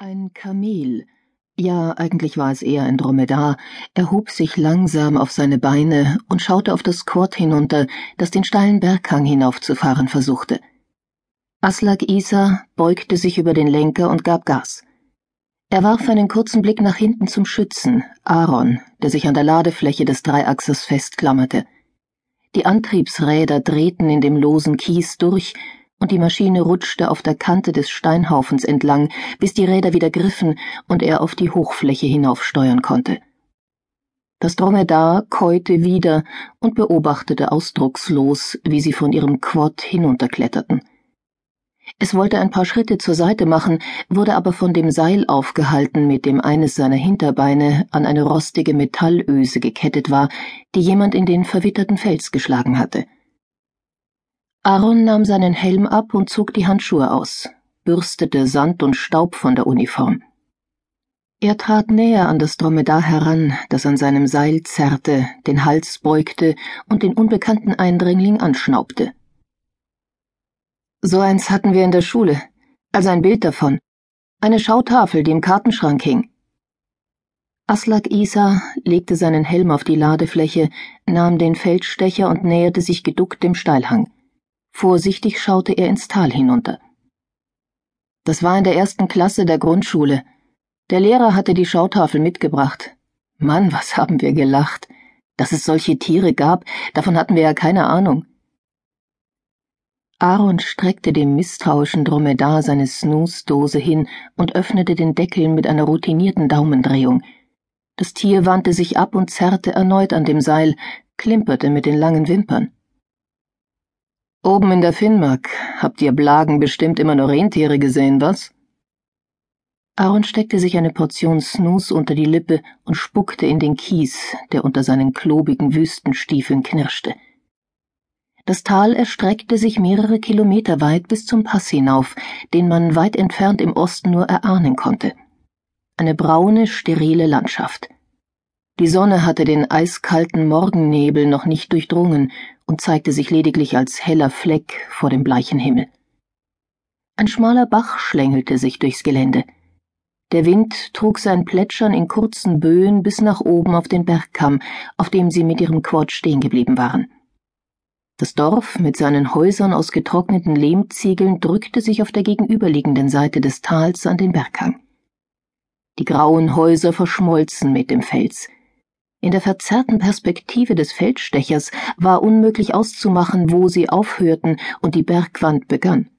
Ein Kamel, ja eigentlich war es eher ein Dromedar, erhob sich langsam auf seine Beine und schaute auf das Quad hinunter, das den steilen Berghang hinaufzufahren versuchte. Aslak Isa beugte sich über den Lenker und gab Gas. Er warf einen kurzen Blick nach hinten zum Schützen, Aaron, der sich an der Ladefläche des Dreiachsers festklammerte. Die Antriebsräder drehten in dem losen Kies durch, und die Maschine rutschte auf der Kante des Steinhaufens entlang, bis die Räder wieder griffen und er auf die Hochfläche hinaufsteuern konnte. Das Dromedar käute wieder und beobachtete ausdruckslos, wie sie von ihrem Quad hinunterkletterten. Es wollte ein paar Schritte zur Seite machen, wurde aber von dem Seil aufgehalten, mit dem eines seiner Hinterbeine an eine rostige Metallöse gekettet war, die jemand in den verwitterten Fels geschlagen hatte. Aaron nahm seinen Helm ab und zog die Handschuhe aus, bürstete Sand und Staub von der Uniform. Er trat näher an das Dromedar heran, das an seinem Seil zerrte, den Hals beugte und den unbekannten Eindringling anschnaubte. So eins hatten wir in der Schule, also ein Bild davon. Eine Schautafel, die im Kartenschrank hing. Aslak Isa legte seinen Helm auf die Ladefläche, nahm den Feldstecher und näherte sich geduckt dem Steilhang. Vorsichtig schaute er ins Tal hinunter. Das war in der ersten Klasse der Grundschule. Der Lehrer hatte die Schautafel mitgebracht. Mann, was haben wir gelacht. Dass es solche Tiere gab, davon hatten wir ja keine Ahnung. Aaron streckte dem misstrauischen Dromedar seine Snooze-Dose hin und öffnete den Deckel mit einer routinierten Daumendrehung. Das Tier wandte sich ab und zerrte erneut an dem Seil, klimperte mit den langen Wimpern. Oben in der Finnmark habt ihr Blagen bestimmt immer nur Rentiere gesehen, was? Aaron steckte sich eine Portion Snus unter die Lippe und spuckte in den Kies, der unter seinen klobigen Wüstenstiefeln knirschte. Das Tal erstreckte sich mehrere Kilometer weit bis zum Pass hinauf, den man weit entfernt im Osten nur erahnen konnte. Eine braune, sterile Landschaft. Die Sonne hatte den eiskalten Morgennebel noch nicht durchdrungen und zeigte sich lediglich als heller Fleck vor dem bleichen Himmel. Ein schmaler Bach schlängelte sich durchs Gelände. Der Wind trug sein Plätschern in kurzen Böen bis nach oben auf den Bergkamm, auf dem sie mit ihrem Quad stehen geblieben waren. Das Dorf mit seinen Häusern aus getrockneten Lehmziegeln drückte sich auf der gegenüberliegenden Seite des Tals an den Berghang. Die grauen Häuser verschmolzen mit dem Fels. In der verzerrten Perspektive des Feldstechers war unmöglich auszumachen, wo sie aufhörten und die Bergwand begann.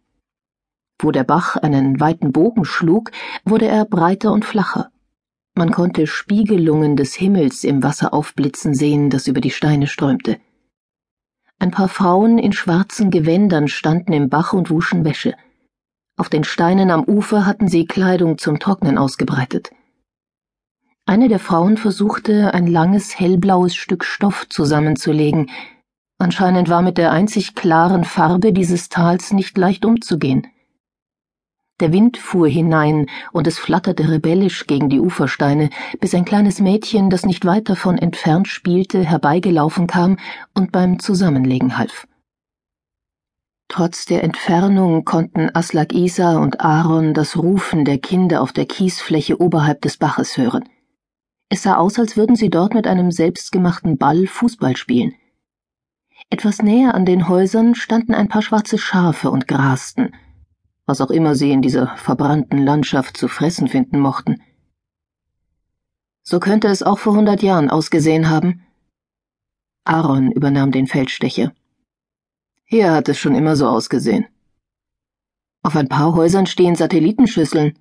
Wo der Bach einen weiten Bogen schlug, wurde er breiter und flacher. Man konnte Spiegelungen des Himmels im Wasser aufblitzen sehen, das über die Steine strömte. Ein paar Frauen in schwarzen Gewändern standen im Bach und wuschen Wäsche. Auf den Steinen am Ufer hatten sie Kleidung zum Trocknen ausgebreitet. Eine der Frauen versuchte, ein langes hellblaues Stück Stoff zusammenzulegen. Anscheinend war mit der einzig klaren Farbe dieses Tals nicht leicht umzugehen. Der Wind fuhr hinein, und es flatterte rebellisch gegen die Ufersteine, bis ein kleines Mädchen, das nicht weit davon entfernt spielte, herbeigelaufen kam und beim Zusammenlegen half. Trotz der Entfernung konnten Aslak Isa und Aaron das Rufen der Kinder auf der Kiesfläche oberhalb des Baches hören. Es sah aus, als würden sie dort mit einem selbstgemachten Ball Fußball spielen. Etwas näher an den Häusern standen ein paar schwarze Schafe und grasten, was auch immer sie in dieser verbrannten Landschaft zu fressen finden mochten. So könnte es auch vor hundert Jahren ausgesehen haben. Aaron übernahm den Feldstecher. Hier hat es schon immer so ausgesehen. Auf ein paar Häusern stehen Satellitenschüsseln,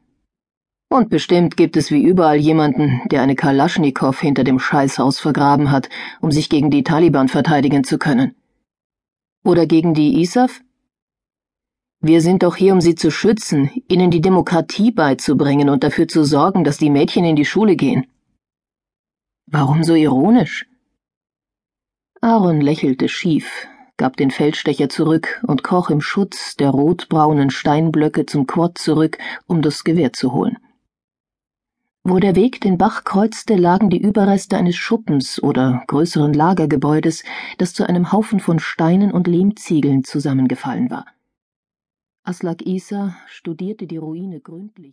und bestimmt gibt es wie überall jemanden, der eine Kalaschnikow hinter dem Scheißhaus vergraben hat, um sich gegen die Taliban verteidigen zu können. Oder gegen die ISAF? Wir sind doch hier, um sie zu schützen, ihnen die Demokratie beizubringen und dafür zu sorgen, dass die Mädchen in die Schule gehen. Warum so ironisch? Aaron lächelte schief, gab den Feldstecher zurück und kroch im Schutz der rotbraunen Steinblöcke zum Quad zurück, um das Gewehr zu holen. Wo der Weg den Bach kreuzte, lagen die Überreste eines Schuppens oder größeren Lagergebäudes, das zu einem Haufen von Steinen und Lehmziegeln zusammengefallen war. Aslak Isa studierte die Ruine gründlich.